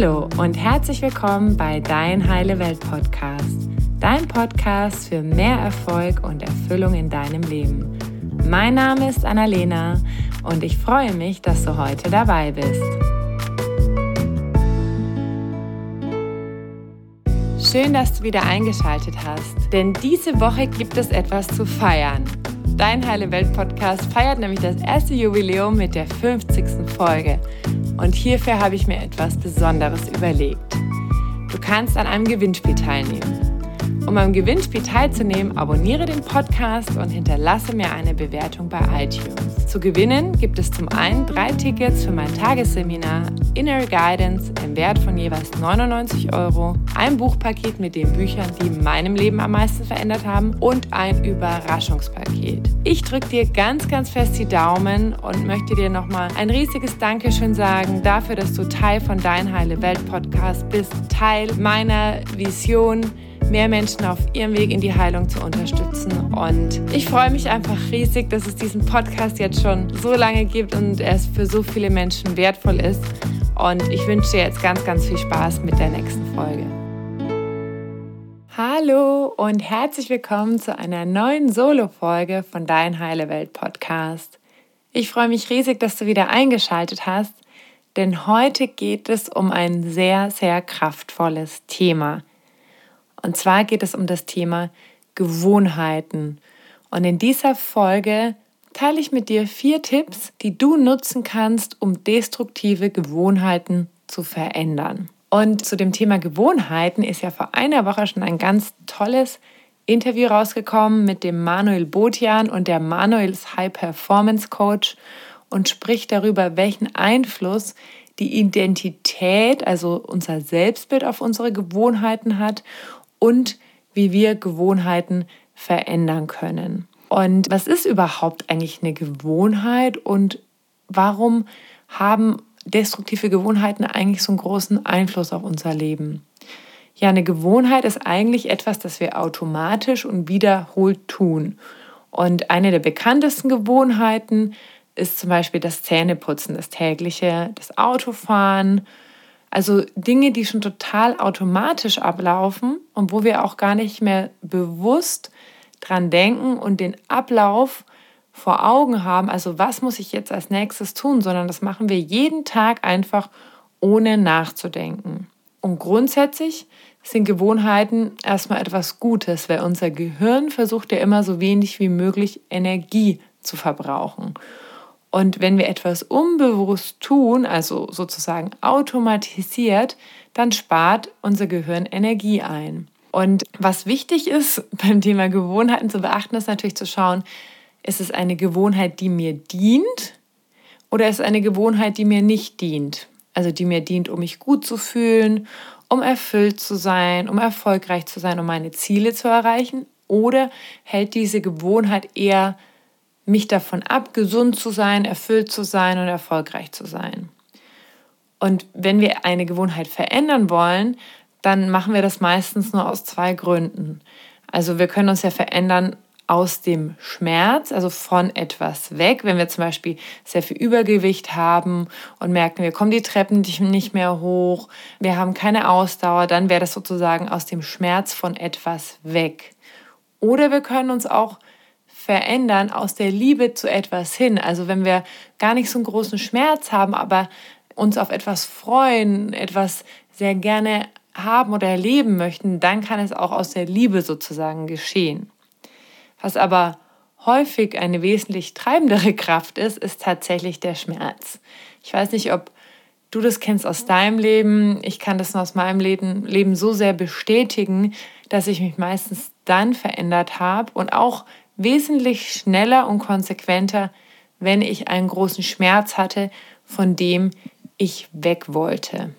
Hallo und herzlich willkommen bei Dein Heile Welt Podcast, dein Podcast für mehr Erfolg und Erfüllung in deinem Leben. Mein Name ist Annalena und ich freue mich, dass du heute dabei bist. Schön, dass du wieder eingeschaltet hast, denn diese Woche gibt es etwas zu feiern. Dein Heile Welt Podcast feiert nämlich das erste Jubiläum mit der 50. Folge. Und hierfür habe ich mir etwas Besonderes überlegt. Du kannst an einem Gewinnspiel teilnehmen. Um am Gewinnspiel teilzunehmen, abonniere den Podcast und hinterlasse mir eine Bewertung bei iTunes. Zu gewinnen gibt es zum einen drei Tickets für mein Tagesseminar Inner Guidance im Wert von jeweils 99 Euro, ein Buchpaket mit den Büchern, die meinem Leben am meisten verändert haben und ein Überraschungspaket. Ich drücke dir ganz, ganz fest die Daumen und möchte dir nochmal ein riesiges Dankeschön sagen dafür, dass du Teil von Dein Heile Welt Podcast bist, Teil meiner Vision mehr Menschen auf ihrem Weg in die Heilung zu unterstützen. Und ich freue mich einfach riesig, dass es diesen Podcast jetzt schon so lange gibt und es für so viele Menschen wertvoll ist. Und ich wünsche dir jetzt ganz, ganz viel Spaß mit der nächsten Folge. Hallo und herzlich willkommen zu einer neuen Solo-Folge von Dein Heile Welt Podcast. Ich freue mich riesig, dass du wieder eingeschaltet hast, denn heute geht es um ein sehr, sehr kraftvolles Thema. Und zwar geht es um das Thema Gewohnheiten. Und in dieser Folge teile ich mit dir vier Tipps, die du nutzen kannst, um destruktive Gewohnheiten zu verändern. Und zu dem Thema Gewohnheiten ist ja vor einer Woche schon ein ganz tolles Interview rausgekommen mit dem Manuel Botian und der Manuel ist High Performance Coach und spricht darüber, welchen Einfluss die Identität, also unser Selbstbild auf unsere Gewohnheiten hat und wie wir Gewohnheiten verändern können. Und was ist überhaupt eigentlich eine Gewohnheit und warum haben destruktive Gewohnheiten eigentlich so einen großen Einfluss auf unser Leben? Ja, eine Gewohnheit ist eigentlich etwas, das wir automatisch und wiederholt tun. Und eine der bekanntesten Gewohnheiten ist zum Beispiel das Zähneputzen, das tägliche, das Autofahren, also Dinge, die schon total automatisch ablaufen und wo wir auch gar nicht mehr bewusst dran denken und den Ablauf vor Augen haben, also was muss ich jetzt als nächstes tun, sondern das machen wir jeden Tag einfach ohne nachzudenken. Und grundsätzlich sind Gewohnheiten erstmal etwas Gutes, weil unser Gehirn versucht ja immer so wenig wie möglich Energie zu verbrauchen. Und wenn wir etwas unbewusst tun, also sozusagen automatisiert, dann spart unser Gehirn Energie ein. Und was wichtig ist beim Thema Gewohnheiten zu beachten, ist natürlich zu schauen, ist es eine Gewohnheit, die mir dient oder ist es eine Gewohnheit, die mir nicht dient? Also die mir dient, um mich gut zu fühlen, um erfüllt zu sein, um erfolgreich zu sein, um meine Ziele zu erreichen? Oder hält diese Gewohnheit eher mich davon ab, gesund zu sein, erfüllt zu sein und erfolgreich zu sein. Und wenn wir eine Gewohnheit verändern wollen, dann machen wir das meistens nur aus zwei Gründen. Also wir können uns ja verändern aus dem Schmerz, also von etwas weg. Wenn wir zum Beispiel sehr viel Übergewicht haben und merken, wir kommen die Treppen nicht mehr hoch, wir haben keine Ausdauer, dann wäre das sozusagen aus dem Schmerz von etwas weg. Oder wir können uns auch verändern aus der Liebe zu etwas hin. Also wenn wir gar nicht so einen großen Schmerz haben, aber uns auf etwas freuen, etwas sehr gerne haben oder erleben möchten, dann kann es auch aus der Liebe sozusagen geschehen. Was aber häufig eine wesentlich treibendere Kraft ist, ist tatsächlich der Schmerz. Ich weiß nicht, ob du das kennst aus deinem Leben. Ich kann das aus meinem Leben, Leben so sehr bestätigen, dass ich mich meistens dann verändert habe und auch wesentlich schneller und konsequenter, wenn ich einen großen Schmerz hatte, von dem ich weg wollte.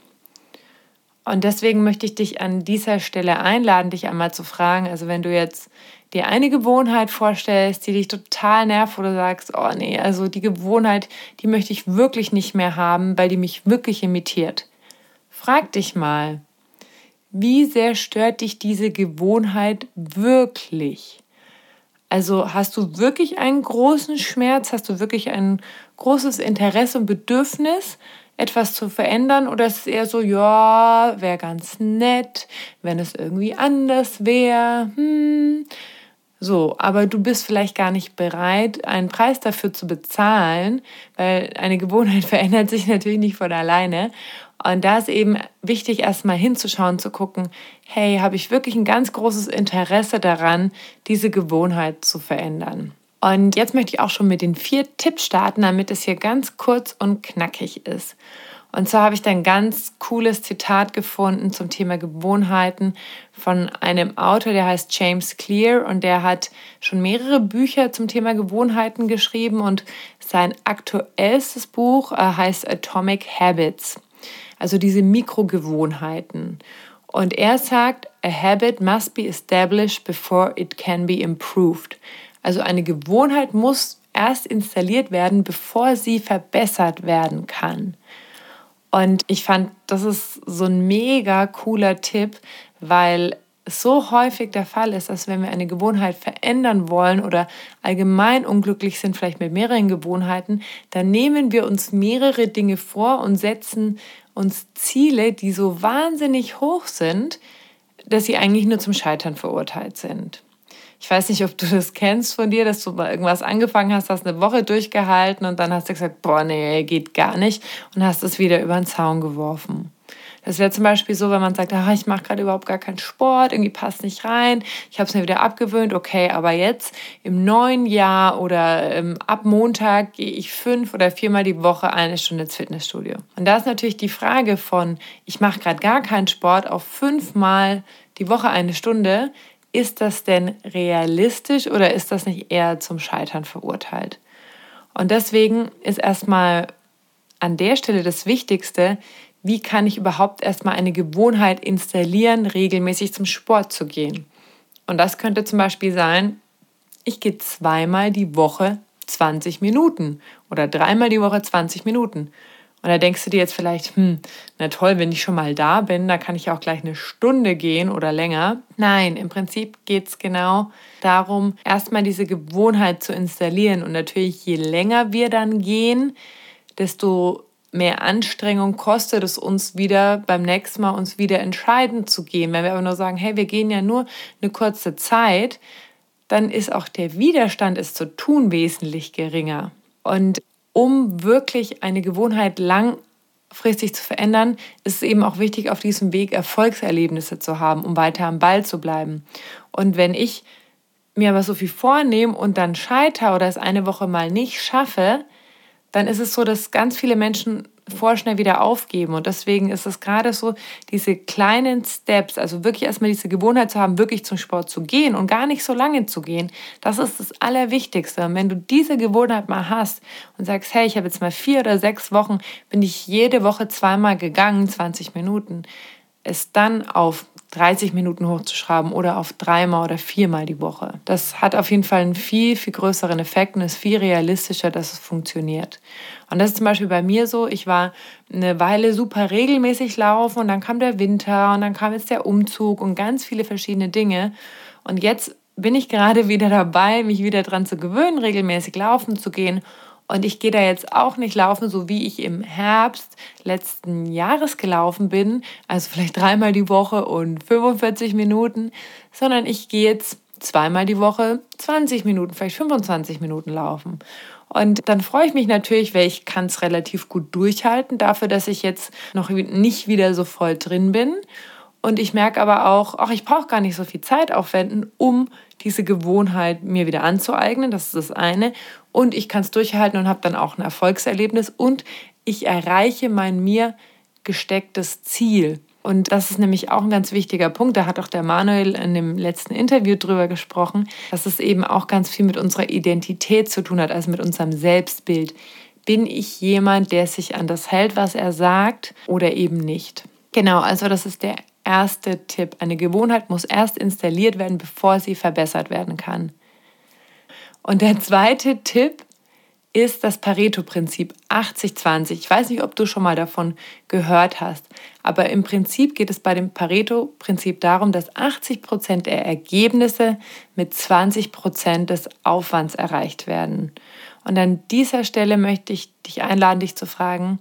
Und deswegen möchte ich dich an dieser Stelle einladen, dich einmal zu fragen, also wenn du jetzt dir eine Gewohnheit vorstellst, die dich total nervt oder sagst, oh nee, also die Gewohnheit, die möchte ich wirklich nicht mehr haben, weil die mich wirklich imitiert. Frag dich mal, wie sehr stört dich diese Gewohnheit wirklich? Also hast du wirklich einen großen Schmerz, hast du wirklich ein großes Interesse und Bedürfnis, etwas zu verändern oder ist es eher so, ja, wäre ganz nett, wenn es irgendwie anders wäre. Hm. So, aber du bist vielleicht gar nicht bereit, einen Preis dafür zu bezahlen, weil eine Gewohnheit verändert sich natürlich nicht von alleine. Und da ist eben wichtig, erstmal hinzuschauen, zu gucken, hey, habe ich wirklich ein ganz großes Interesse daran, diese Gewohnheit zu verändern? Und jetzt möchte ich auch schon mit den vier Tipps starten, damit es hier ganz kurz und knackig ist. Und zwar habe ich da ein ganz cooles Zitat gefunden zum Thema Gewohnheiten von einem Autor, der heißt James Clear und der hat schon mehrere Bücher zum Thema Gewohnheiten geschrieben und sein aktuellstes Buch äh, heißt Atomic Habits also diese Mikrogewohnheiten. Und er sagt, a habit must be established before it can be improved. Also eine Gewohnheit muss erst installiert werden, bevor sie verbessert werden kann. Und ich fand, das ist so ein mega cooler Tipp, weil so häufig der Fall ist, dass wenn wir eine Gewohnheit verändern wollen oder allgemein unglücklich sind, vielleicht mit mehreren Gewohnheiten, dann nehmen wir uns mehrere Dinge vor und setzen uns Ziele, die so wahnsinnig hoch sind, dass sie eigentlich nur zum Scheitern verurteilt sind. Ich weiß nicht, ob du das kennst von dir, dass du mal irgendwas angefangen hast, hast eine Woche durchgehalten und dann hast du gesagt, boah, nee, geht gar nicht und hast es wieder über den Zaun geworfen. Das wäre zum Beispiel so, wenn man sagt, ah, ich mache gerade überhaupt gar keinen Sport, irgendwie passt nicht rein, ich habe es mir wieder abgewöhnt, okay, aber jetzt im neuen Jahr oder ähm, ab Montag gehe ich fünf oder viermal die Woche eine Stunde ins Fitnessstudio. Und da ist natürlich die Frage von, ich mache gerade gar keinen Sport auf fünfmal die Woche eine Stunde, ist das denn realistisch oder ist das nicht eher zum Scheitern verurteilt? Und deswegen ist erstmal an der Stelle das Wichtigste, wie kann ich überhaupt erstmal eine Gewohnheit installieren, regelmäßig zum Sport zu gehen. Und das könnte zum Beispiel sein, ich gehe zweimal die Woche 20 Minuten oder dreimal die Woche 20 Minuten. Und da denkst du dir jetzt vielleicht, hm, na toll, wenn ich schon mal da bin, da kann ich auch gleich eine Stunde gehen oder länger. Nein, im Prinzip geht es genau darum, erstmal diese Gewohnheit zu installieren. Und natürlich, je länger wir dann gehen, desto mehr Anstrengung kostet es uns wieder beim nächsten Mal uns wieder entscheiden zu gehen. Wenn wir aber nur sagen, hey, wir gehen ja nur eine kurze Zeit, dann ist auch der Widerstand, es zu tun, wesentlich geringer. Und um wirklich eine Gewohnheit langfristig zu verändern, ist es eben auch wichtig, auf diesem Weg Erfolgserlebnisse zu haben, um weiter am Ball zu bleiben. Und wenn ich mir aber so viel vornehme und dann scheitere oder es eine Woche mal nicht schaffe, dann ist es so, dass ganz viele Menschen vorschnell wieder aufgeben. Und deswegen ist es gerade so, diese kleinen Steps, also wirklich erstmal diese Gewohnheit zu haben, wirklich zum Sport zu gehen und gar nicht so lange zu gehen, das ist das Allerwichtigste. Und wenn du diese Gewohnheit mal hast und sagst, hey, ich habe jetzt mal vier oder sechs Wochen, bin ich jede Woche zweimal gegangen, 20 Minuten, es dann auf 30 Minuten hochzuschrauben oder auf dreimal oder viermal die Woche. Das hat auf jeden Fall einen viel, viel größeren Effekt und ist viel realistischer, dass es funktioniert. Und das ist zum Beispiel bei mir so, ich war eine Weile super regelmäßig laufen und dann kam der Winter und dann kam jetzt der Umzug und ganz viele verschiedene Dinge. Und jetzt bin ich gerade wieder dabei, mich wieder daran zu gewöhnen, regelmäßig laufen zu gehen und ich gehe da jetzt auch nicht laufen, so wie ich im Herbst letzten Jahres gelaufen bin, also vielleicht dreimal die Woche und 45 Minuten, sondern ich gehe jetzt zweimal die Woche 20 Minuten, vielleicht 25 Minuten laufen. Und dann freue ich mich natürlich, weil ich kann es relativ gut durchhalten, dafür, dass ich jetzt noch nicht wieder so voll drin bin. Und ich merke aber auch, ach, ich brauche gar nicht so viel Zeit aufwenden, um diese Gewohnheit mir wieder anzueignen. Das ist das eine. Und ich kann es durchhalten und habe dann auch ein Erfolgserlebnis und ich erreiche mein mir gestecktes Ziel. Und das ist nämlich auch ein ganz wichtiger Punkt. Da hat auch der Manuel in dem letzten Interview drüber gesprochen, dass es eben auch ganz viel mit unserer Identität zu tun hat, also mit unserem Selbstbild. Bin ich jemand, der sich an das hält, was er sagt, oder eben nicht? Genau, also das ist der erste Tipp. Eine Gewohnheit muss erst installiert werden, bevor sie verbessert werden kann. Und der zweite Tipp ist das Pareto-Prinzip 80-20. Ich weiß nicht, ob du schon mal davon gehört hast, aber im Prinzip geht es bei dem Pareto-Prinzip darum, dass 80 Prozent der Ergebnisse mit 20 Prozent des Aufwands erreicht werden. Und an dieser Stelle möchte ich dich einladen, dich zu fragen,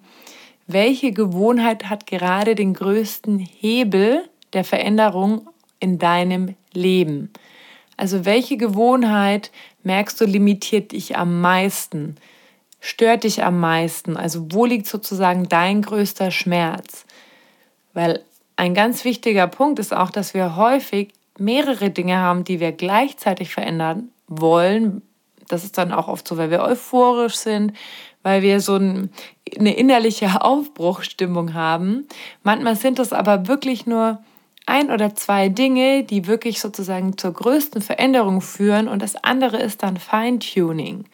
welche Gewohnheit hat gerade den größten Hebel der Veränderung in deinem Leben? Also welche Gewohnheit merkst du limitiert dich am meisten, stört dich am meisten? Also wo liegt sozusagen dein größter Schmerz? Weil ein ganz wichtiger Punkt ist auch, dass wir häufig mehrere Dinge haben, die wir gleichzeitig verändern wollen. Das ist dann auch oft so, weil wir euphorisch sind, weil wir so ein, eine innerliche Aufbruchstimmung haben. Manchmal sind es aber wirklich nur ein oder zwei Dinge, die wirklich sozusagen zur größten Veränderung führen und das andere ist dann Feintuning.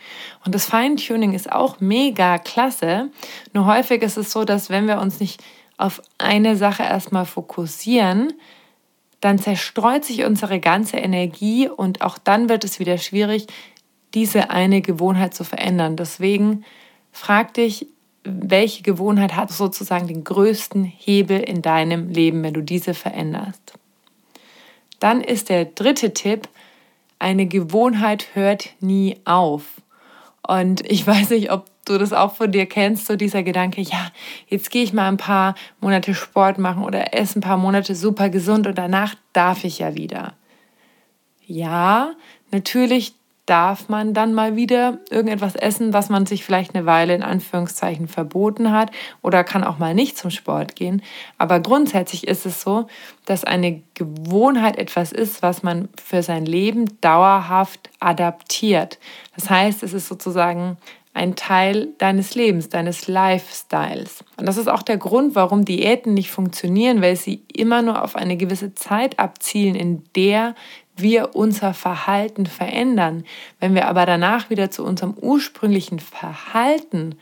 Und das Feintuning ist auch mega klasse. Nur häufig ist es so, dass wenn wir uns nicht auf eine Sache erstmal fokussieren, dann zerstreut sich unsere ganze Energie und auch dann wird es wieder schwierig, diese eine Gewohnheit zu verändern. Deswegen frag dich, welche Gewohnheit hat sozusagen den größten Hebel in deinem Leben, wenn du diese veränderst. Dann ist der dritte Tipp, eine Gewohnheit hört nie auf. Und ich weiß nicht, ob du das auch von dir kennst, so dieser Gedanke, ja, jetzt gehe ich mal ein paar Monate Sport machen oder esse ein paar Monate super gesund und danach darf ich ja wieder. Ja, natürlich darf man dann mal wieder irgendetwas essen, was man sich vielleicht eine Weile in Anführungszeichen verboten hat oder kann auch mal nicht zum Sport gehen. Aber grundsätzlich ist es so, dass eine Gewohnheit etwas ist, was man für sein Leben dauerhaft adaptiert. Das heißt, es ist sozusagen ein Teil deines Lebens, deines Lifestyles. Und das ist auch der Grund, warum Diäten nicht funktionieren, weil sie immer nur auf eine gewisse Zeit abzielen, in der wir unser Verhalten verändern. Wenn wir aber danach wieder zu unserem ursprünglichen Verhalten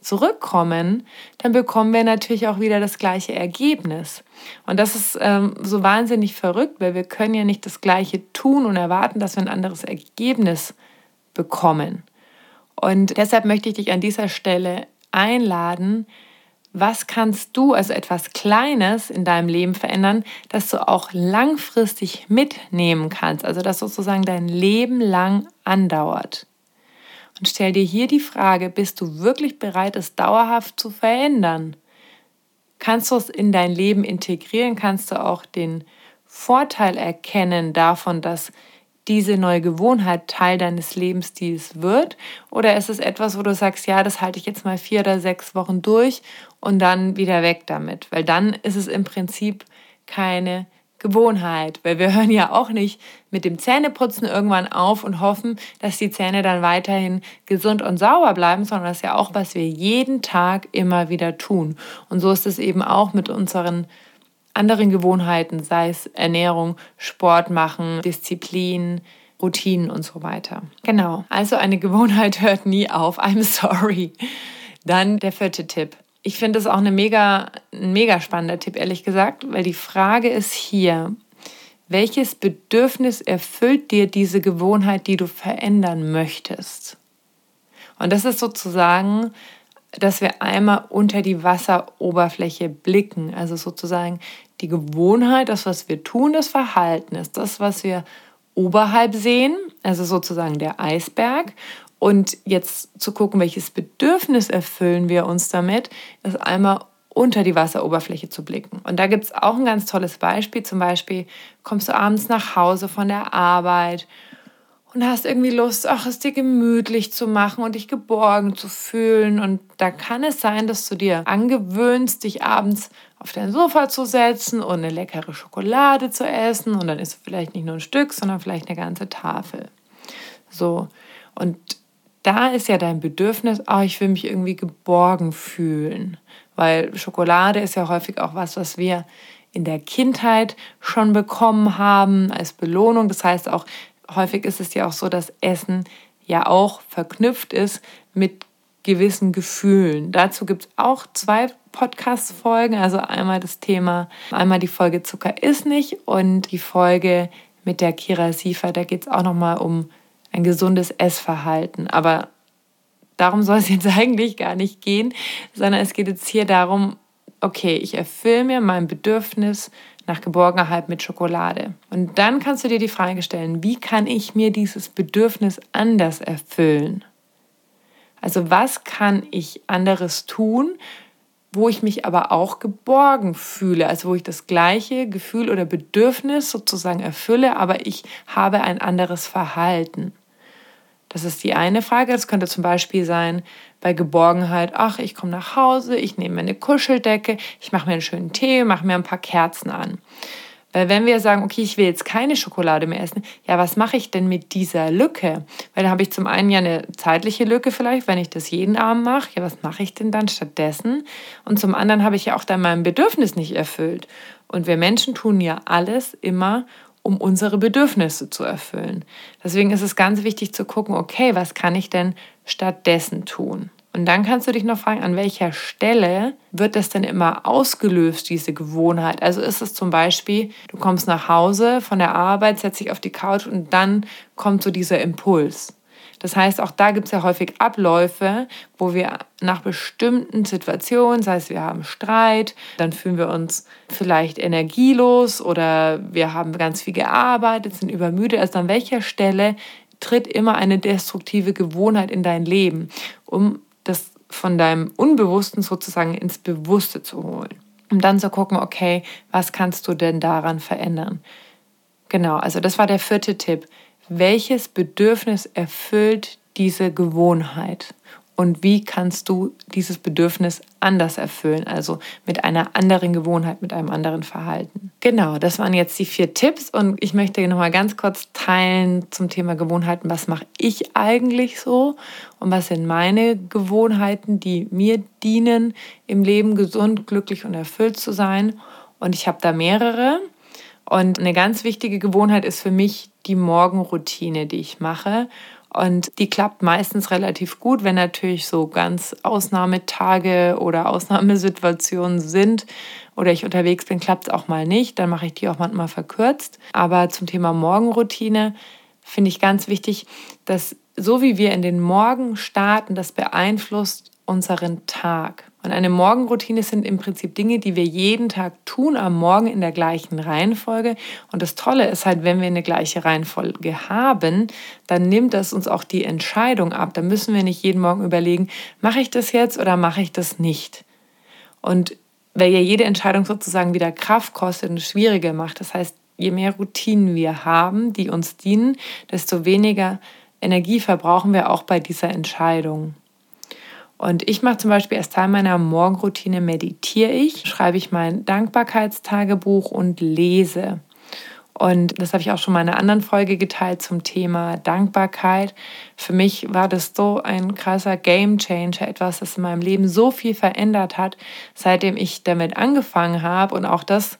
zurückkommen, dann bekommen wir natürlich auch wieder das gleiche Ergebnis. Und das ist ähm, so wahnsinnig verrückt, weil wir können ja nicht das gleiche tun und erwarten, dass wir ein anderes Ergebnis bekommen. Und deshalb möchte ich dich an dieser Stelle einladen, was kannst du, also etwas Kleines in deinem Leben verändern, dass du auch langfristig mitnehmen kannst, also das sozusagen dein Leben lang andauert. Und stell dir hier die Frage, bist du wirklich bereit, es dauerhaft zu verändern? Kannst du es in dein Leben integrieren? Kannst du auch den Vorteil erkennen davon, dass diese neue Gewohnheit Teil deines Lebensstils wird? Oder ist es etwas, wo du sagst, ja, das halte ich jetzt mal vier oder sechs Wochen durch und dann wieder weg damit? Weil dann ist es im Prinzip keine Gewohnheit, weil wir hören ja auch nicht mit dem Zähneputzen irgendwann auf und hoffen, dass die Zähne dann weiterhin gesund und sauber bleiben, sondern das ist ja auch, was wir jeden Tag immer wieder tun. Und so ist es eben auch mit unseren anderen Gewohnheiten, sei es Ernährung, Sport machen, Disziplin, Routinen und so weiter. Genau, also eine Gewohnheit hört nie auf. I'm sorry. Dann der vierte Tipp. Ich finde es auch eine mega, ein mega spannender Tipp, ehrlich gesagt, weil die Frage ist hier, welches Bedürfnis erfüllt dir diese Gewohnheit, die du verändern möchtest? Und das ist sozusagen dass wir einmal unter die Wasseroberfläche blicken. Also sozusagen die Gewohnheit, das, was wir tun, das Verhalten ist das, was wir oberhalb sehen, also sozusagen der Eisberg. Und jetzt zu gucken, welches Bedürfnis erfüllen wir uns damit, ist einmal unter die Wasseroberfläche zu blicken. Und da gibt es auch ein ganz tolles Beispiel. Zum Beispiel kommst du abends nach Hause von der Arbeit und hast irgendwie Lust, ach, es dir gemütlich zu machen und dich geborgen zu fühlen. Und da kann es sein, dass du dir angewöhnst, dich abends auf dein Sofa zu setzen und eine leckere Schokolade zu essen. Und dann isst du vielleicht nicht nur ein Stück, sondern vielleicht eine ganze Tafel. So. Und da ist ja dein Bedürfnis, oh, ich will mich irgendwie geborgen fühlen. Weil Schokolade ist ja häufig auch was, was wir in der Kindheit schon bekommen haben als Belohnung. Das heißt auch, häufig ist es ja auch so, dass Essen ja auch verknüpft ist mit gewissen Gefühlen. Dazu gibt es auch zwei Podcast-Folgen, also einmal das Thema, einmal die Folge Zucker ist nicht und die Folge mit der Kira Siefer, da geht es auch nochmal um ein gesundes Essverhalten. Aber darum soll es jetzt eigentlich gar nicht gehen, sondern es geht jetzt hier darum, okay, ich erfülle mir mein Bedürfnis nach Geborgenheit mit Schokolade. Und dann kannst du dir die Frage stellen, wie kann ich mir dieses Bedürfnis anders erfüllen? Also was kann ich anderes tun, wo ich mich aber auch geborgen fühle, also wo ich das gleiche Gefühl oder Bedürfnis sozusagen erfülle, aber ich habe ein anderes Verhalten. Das ist die eine Frage. Das könnte zum Beispiel sein bei Geborgenheit, ach, ich komme nach Hause, ich nehme mir eine Kuscheldecke, ich mache mir einen schönen Tee, mache mir ein paar Kerzen an. Weil wenn wir sagen, okay, ich will jetzt keine Schokolade mehr essen, ja, was mache ich denn mit dieser Lücke? Weil da habe ich zum einen ja eine zeitliche Lücke vielleicht, wenn ich das jeden Abend mache. Ja, was mache ich denn dann stattdessen? Und zum anderen habe ich ja auch dann mein Bedürfnis nicht erfüllt. Und wir Menschen tun ja alles immer, um unsere Bedürfnisse zu erfüllen. Deswegen ist es ganz wichtig zu gucken, okay, was kann ich denn stattdessen tun? Und dann kannst du dich noch fragen, an welcher Stelle wird das denn immer ausgelöst, diese Gewohnheit? Also ist es zum Beispiel, du kommst nach Hause von der Arbeit, setzt dich auf die Couch und dann kommt so dieser Impuls. Das heißt, auch da gibt es ja häufig Abläufe, wo wir nach bestimmten Situationen, sei es wir haben Streit, dann fühlen wir uns vielleicht energielos oder wir haben ganz viel gearbeitet, sind übermüdet. Also an welcher Stelle tritt immer eine destruktive Gewohnheit in dein Leben, um das von deinem Unbewussten sozusagen ins Bewusste zu holen. Um dann zu gucken, okay, was kannst du denn daran verändern? Genau, also das war der vierte Tipp. Welches Bedürfnis erfüllt diese Gewohnheit? und wie kannst du dieses Bedürfnis anders erfüllen, also mit einer anderen Gewohnheit, mit einem anderen Verhalten. Genau, das waren jetzt die vier Tipps und ich möchte noch mal ganz kurz teilen zum Thema Gewohnheiten, was mache ich eigentlich so und was sind meine Gewohnheiten, die mir dienen, im Leben gesund, glücklich und erfüllt zu sein. Und ich habe da mehrere. Und eine ganz wichtige Gewohnheit ist für mich die Morgenroutine, die ich mache. Und die klappt meistens relativ gut, wenn natürlich so ganz Ausnahmetage oder Ausnahmesituationen sind oder ich unterwegs bin, klappt es auch mal nicht. Dann mache ich die auch manchmal verkürzt. Aber zum Thema Morgenroutine finde ich ganz wichtig, dass so wie wir in den Morgen starten, das beeinflusst unseren Tag. Und eine Morgenroutine sind im Prinzip Dinge, die wir jeden Tag tun, am Morgen in der gleichen Reihenfolge. Und das Tolle ist halt, wenn wir eine gleiche Reihenfolge haben, dann nimmt das uns auch die Entscheidung ab. Da müssen wir nicht jeden Morgen überlegen, mache ich das jetzt oder mache ich das nicht. Und weil ja jede Entscheidung sozusagen wieder Kraft kostet und schwieriger macht. Das heißt, je mehr Routinen wir haben, die uns dienen, desto weniger Energie verbrauchen wir auch bei dieser Entscheidung. Und ich mache zum Beispiel als Teil meiner Morgenroutine meditiere ich, schreibe ich mein Dankbarkeitstagebuch und lese. Und das habe ich auch schon mal in einer anderen Folge geteilt zum Thema Dankbarkeit. Für mich war das so ein krasser Game Changer, etwas, das in meinem Leben so viel verändert hat, seitdem ich damit angefangen habe. Und auch das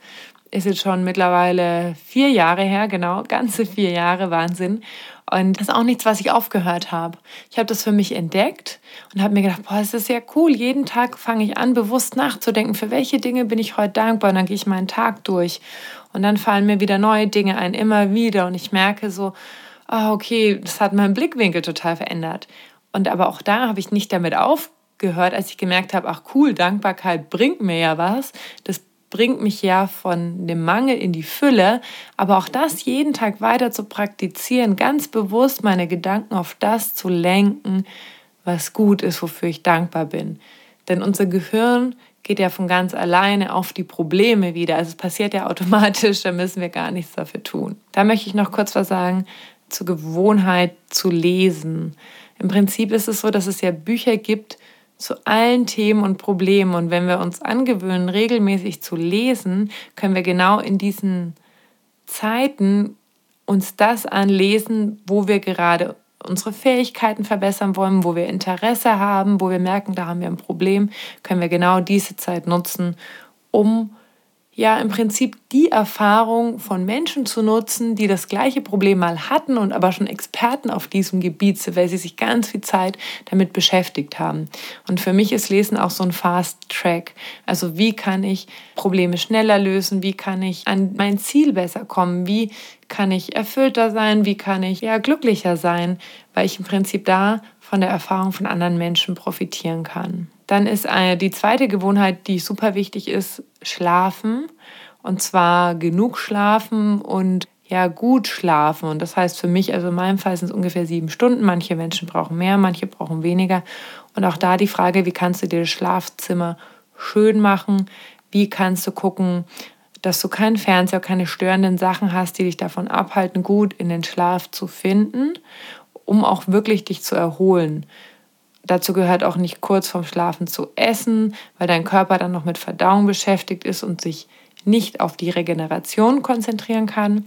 ist jetzt schon mittlerweile vier Jahre her, genau, ganze vier Jahre, Wahnsinn. Und das ist auch nichts, was ich aufgehört habe. Ich habe das für mich entdeckt und habe mir gedacht, boah, es ist ja cool. Jeden Tag fange ich an, bewusst nachzudenken, für welche Dinge bin ich heute dankbar. Und dann gehe ich meinen Tag durch. Und dann fallen mir wieder neue Dinge ein, immer wieder. Und ich merke so, ah, okay, das hat meinen Blickwinkel total verändert. Und aber auch da habe ich nicht damit aufgehört, als ich gemerkt habe, ach cool, Dankbarkeit bringt mir ja was. Das bringt mich ja von dem Mangel in die Fülle, aber auch das jeden Tag weiter zu praktizieren, ganz bewusst meine Gedanken auf das zu lenken, was gut ist, wofür ich dankbar bin. Denn unser Gehirn geht ja von ganz alleine auf die Probleme wieder. Also es passiert ja automatisch, da müssen wir gar nichts dafür tun. Da möchte ich noch kurz was sagen zur Gewohnheit zu lesen. Im Prinzip ist es so, dass es ja Bücher gibt, zu allen Themen und Problemen. Und wenn wir uns angewöhnen, regelmäßig zu lesen, können wir genau in diesen Zeiten uns das anlesen, wo wir gerade unsere Fähigkeiten verbessern wollen, wo wir Interesse haben, wo wir merken, da haben wir ein Problem, können wir genau diese Zeit nutzen, um ja im Prinzip die Erfahrung von Menschen zu nutzen, die das gleiche Problem mal hatten und aber schon Experten auf diesem Gebiet sind, weil sie sich ganz viel Zeit damit beschäftigt haben. Und für mich ist Lesen auch so ein Fast Track. Also wie kann ich Probleme schneller lösen? Wie kann ich an mein Ziel besser kommen? Wie kann ich erfüllter sein? Wie kann ich ja glücklicher sein? Weil ich im Prinzip da von der Erfahrung von anderen Menschen profitieren kann. Dann ist eine, die zweite Gewohnheit, die super wichtig ist, schlafen. Und zwar genug schlafen und ja, gut schlafen. Und das heißt für mich, also in meinem Fall sind es ungefähr sieben Stunden. Manche Menschen brauchen mehr, manche brauchen weniger. Und auch da die Frage, wie kannst du dir das Schlafzimmer schön machen? Wie kannst du gucken, dass du keinen Fernseher, keine störenden Sachen hast, die dich davon abhalten, gut in den Schlaf zu finden, um auch wirklich dich zu erholen. Dazu gehört auch nicht kurz vorm Schlafen zu essen, weil dein Körper dann noch mit Verdauung beschäftigt ist und sich nicht auf die Regeneration konzentrieren kann.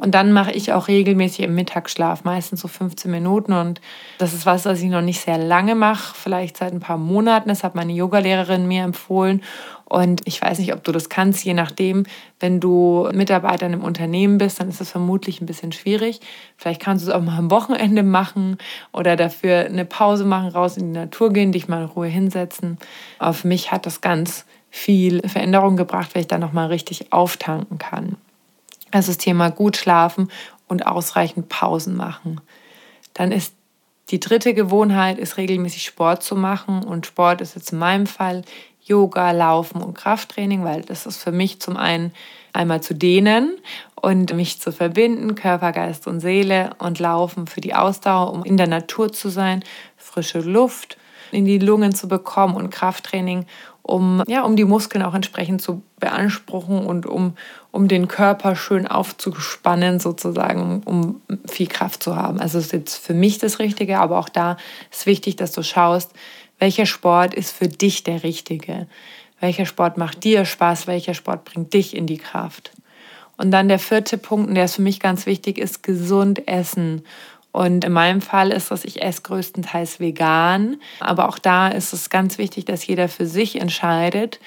Und dann mache ich auch regelmäßig im Mittagsschlaf, meistens so 15 Minuten. Und das ist was, was ich noch nicht sehr lange mache, vielleicht seit ein paar Monaten. Das hat meine Yogalehrerin mir empfohlen. Und ich weiß nicht, ob du das kannst, je nachdem, wenn du Mitarbeiter in einem Unternehmen bist, dann ist das vermutlich ein bisschen schwierig. Vielleicht kannst du es auch mal am Wochenende machen oder dafür eine Pause machen, raus in die Natur gehen, dich mal in Ruhe hinsetzen. Für mich hat das ganz viel Veränderung gebracht, weil ich da nochmal richtig auftanken kann. Also das Thema gut schlafen und ausreichend Pausen machen. Dann ist die dritte Gewohnheit, ist regelmäßig Sport zu machen. Und Sport ist jetzt in meinem Fall Yoga, Laufen und Krafttraining, weil das ist für mich zum einen einmal zu dehnen und mich zu verbinden, Körper, Geist und Seele und Laufen für die Ausdauer, um in der Natur zu sein, frische Luft in die Lungen zu bekommen und Krafttraining, um, ja, um die Muskeln auch entsprechend zu beanspruchen und um, um den Körper schön aufzuspannen, sozusagen, um viel Kraft zu haben. Also das ist jetzt für mich das Richtige, aber auch da ist wichtig, dass du schaust, welcher Sport ist für dich der richtige. Welcher Sport macht dir Spaß, welcher Sport bringt dich in die Kraft. Und dann der vierte Punkt, und der ist für mich ganz wichtig, ist gesund essen. Und in meinem Fall ist das, ich esse größtenteils vegan. Aber auch da ist es ganz wichtig, dass jeder für sich entscheidet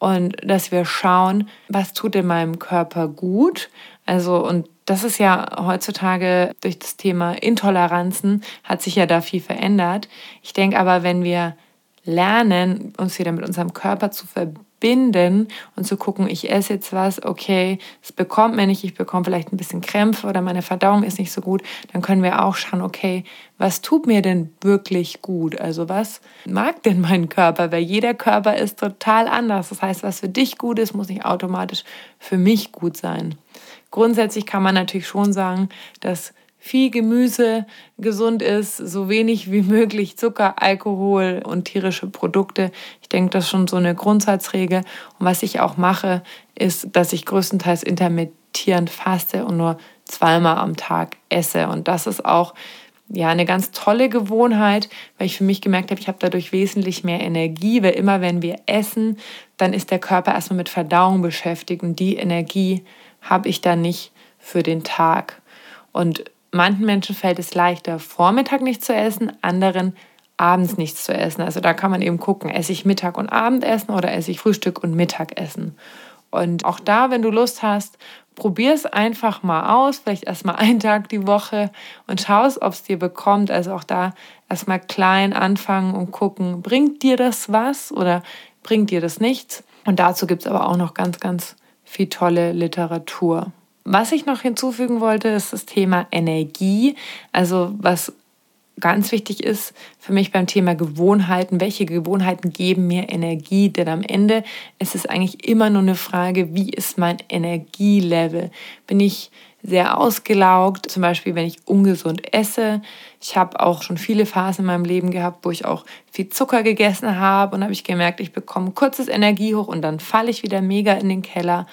und dass wir schauen, was tut in meinem Körper gut. Also, und das ist ja heutzutage durch das Thema Intoleranzen hat sich ja da viel verändert. Ich denke aber, wenn wir lernen, uns wieder mit unserem Körper zu verbinden, binden und zu gucken, ich esse jetzt was, okay, es bekommt mir nicht, ich bekomme vielleicht ein bisschen Krämpfe oder meine Verdauung ist nicht so gut, dann können wir auch schauen, okay, was tut mir denn wirklich gut? Also was mag denn mein Körper? Weil jeder Körper ist total anders. Das heißt, was für dich gut ist, muss nicht automatisch für mich gut sein. Grundsätzlich kann man natürlich schon sagen, dass viel Gemüse gesund ist, so wenig wie möglich Zucker, Alkohol und tierische Produkte. Ich denke, das ist schon so eine Grundsatzregel. Und was ich auch mache, ist, dass ich größtenteils intermittierend faste und nur zweimal am Tag esse. Und das ist auch ja, eine ganz tolle Gewohnheit, weil ich für mich gemerkt habe, ich habe dadurch wesentlich mehr Energie, weil immer wenn wir essen, dann ist der Körper erstmal mit Verdauung beschäftigt und die Energie habe ich dann nicht für den Tag. Und manchen Menschen fällt es leichter, Vormittag nichts zu essen, anderen abends nichts zu essen. Also da kann man eben gucken, esse ich Mittag und Abendessen oder esse ich Frühstück und Mittagessen. Und auch da, wenn du Lust hast, probier es einfach mal aus, vielleicht erstmal einen Tag die Woche und schaust, ob es dir bekommt. Also auch da erstmal klein anfangen und gucken, bringt dir das was oder bringt dir das nichts? Und dazu gibt es aber auch noch ganz, ganz viel tolle Literatur. Was ich noch hinzufügen wollte, ist das Thema Energie. Also was ganz wichtig ist für mich beim Thema Gewohnheiten, welche Gewohnheiten geben mir Energie? Denn am Ende ist es eigentlich immer nur eine Frage, wie ist mein Energielevel? Bin ich sehr ausgelaugt, zum Beispiel wenn ich ungesund esse. Ich habe auch schon viele Phasen in meinem Leben gehabt, wo ich auch viel Zucker gegessen habe und habe ich gemerkt, ich bekomme kurzes Energie hoch und dann falle ich wieder mega in den Keller.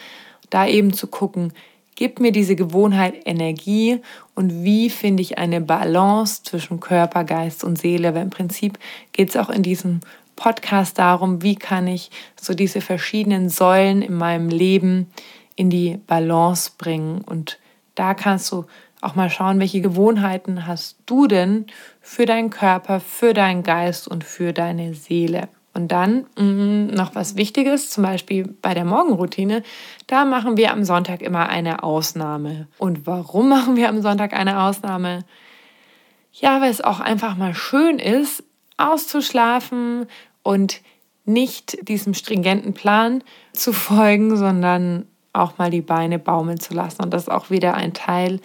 Da eben zu gucken, gibt mir diese Gewohnheit Energie und wie finde ich eine Balance zwischen Körper, Geist und Seele? Weil im Prinzip geht es auch in diesem Podcast darum, wie kann ich so diese verschiedenen Säulen in meinem Leben in die Balance bringen. Und da kannst du auch mal schauen, welche Gewohnheiten hast du denn für deinen Körper, für deinen Geist und für deine Seele. Und dann mh, mm, noch was Wichtiges, zum Beispiel bei der Morgenroutine, da machen wir am Sonntag immer eine Ausnahme. Und warum machen wir am Sonntag eine Ausnahme? Ja, weil es auch einfach mal schön ist, auszuschlafen und nicht diesem stringenten Plan zu folgen, sondern auch mal die Beine baumeln zu lassen. Und das ist auch wieder ein Teil,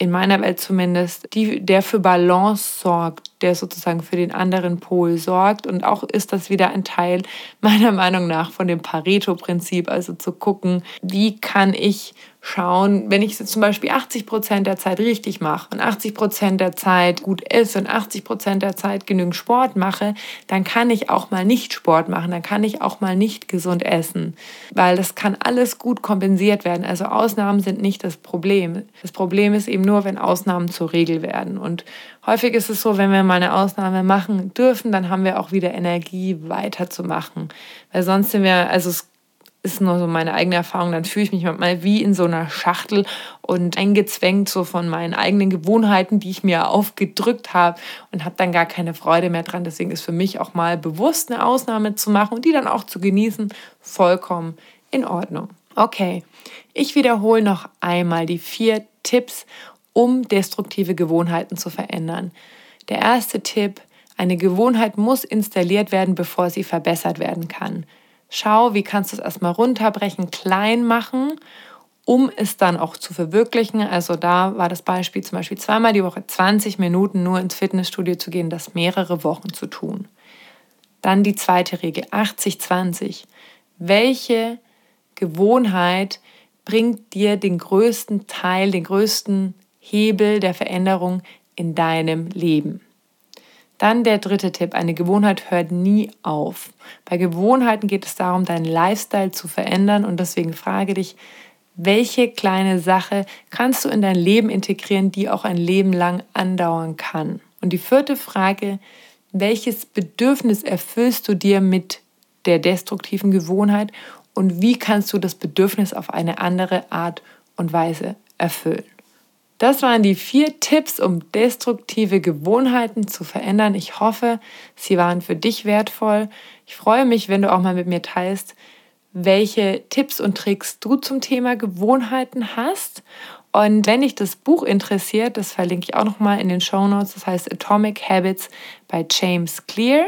in meiner Welt zumindest, die, der für Balance sorgt der sozusagen für den anderen Pol sorgt. Und auch ist das wieder ein Teil meiner Meinung nach von dem Pareto-Prinzip, also zu gucken, wie kann ich schauen, wenn ich zum Beispiel 80 Prozent der Zeit richtig mache und 80 Prozent der Zeit gut esse und 80 Prozent der Zeit genügend Sport mache, dann kann ich auch mal nicht Sport machen, dann kann ich auch mal nicht gesund essen, weil das kann alles gut kompensiert werden. Also Ausnahmen sind nicht das Problem. Das Problem ist eben nur, wenn Ausnahmen zur Regel werden. Und häufig ist es so, wenn wir mal eine Ausnahme machen dürfen, dann haben wir auch wieder Energie weiterzumachen, weil sonst sind wir, also es ist nur so meine eigene Erfahrung, dann fühle ich mich manchmal wie in so einer Schachtel und eingezwängt so von meinen eigenen Gewohnheiten, die ich mir aufgedrückt habe und habe dann gar keine Freude mehr dran. Deswegen ist für mich auch mal bewusst eine Ausnahme zu machen und die dann auch zu genießen, vollkommen in Ordnung. Okay, ich wiederhole noch einmal die vier Tipps, um destruktive Gewohnheiten zu verändern. Der erste Tipp, eine Gewohnheit muss installiert werden, bevor sie verbessert werden kann. Schau, wie kannst du es erstmal runterbrechen, klein machen, um es dann auch zu verwirklichen. Also da war das Beispiel zum Beispiel zweimal die Woche 20 Minuten nur ins Fitnessstudio zu gehen, das mehrere Wochen zu tun. Dann die zweite Regel, 80-20. Welche Gewohnheit bringt dir den größten Teil, den größten Hebel der Veränderung in deinem Leben? Dann der dritte Tipp, eine Gewohnheit hört nie auf. Bei Gewohnheiten geht es darum, deinen Lifestyle zu verändern und deswegen frage dich, welche kleine Sache kannst du in dein Leben integrieren, die auch ein Leben lang andauern kann? Und die vierte Frage, welches Bedürfnis erfüllst du dir mit der destruktiven Gewohnheit und wie kannst du das Bedürfnis auf eine andere Art und Weise erfüllen? Das waren die vier Tipps, um destruktive Gewohnheiten zu verändern. Ich hoffe, sie waren für dich wertvoll. Ich freue mich, wenn du auch mal mit mir teilst, welche Tipps und Tricks du zum Thema Gewohnheiten hast. Und wenn dich das Buch interessiert, das verlinke ich auch noch mal in den Show Notes. Das heißt Atomic Habits bei James Clear.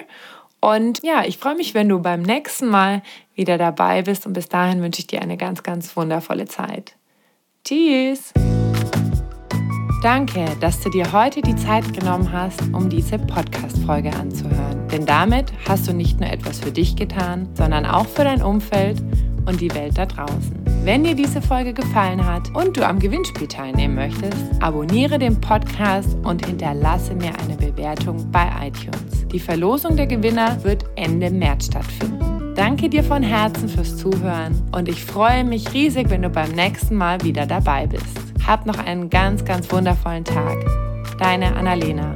Und ja, ich freue mich, wenn du beim nächsten Mal wieder dabei bist. Und bis dahin wünsche ich dir eine ganz, ganz wundervolle Zeit. Tschüss! Danke, dass du dir heute die Zeit genommen hast, um diese Podcast-Folge anzuhören. Denn damit hast du nicht nur etwas für dich getan, sondern auch für dein Umfeld und die Welt da draußen. Wenn dir diese Folge gefallen hat und du am Gewinnspiel teilnehmen möchtest, abonniere den Podcast und hinterlasse mir eine Bewertung bei iTunes. Die Verlosung der Gewinner wird Ende März stattfinden. Danke dir von Herzen fürs Zuhören und ich freue mich riesig, wenn du beim nächsten Mal wieder dabei bist. Hab noch einen ganz, ganz wundervollen Tag. Deine Annalena.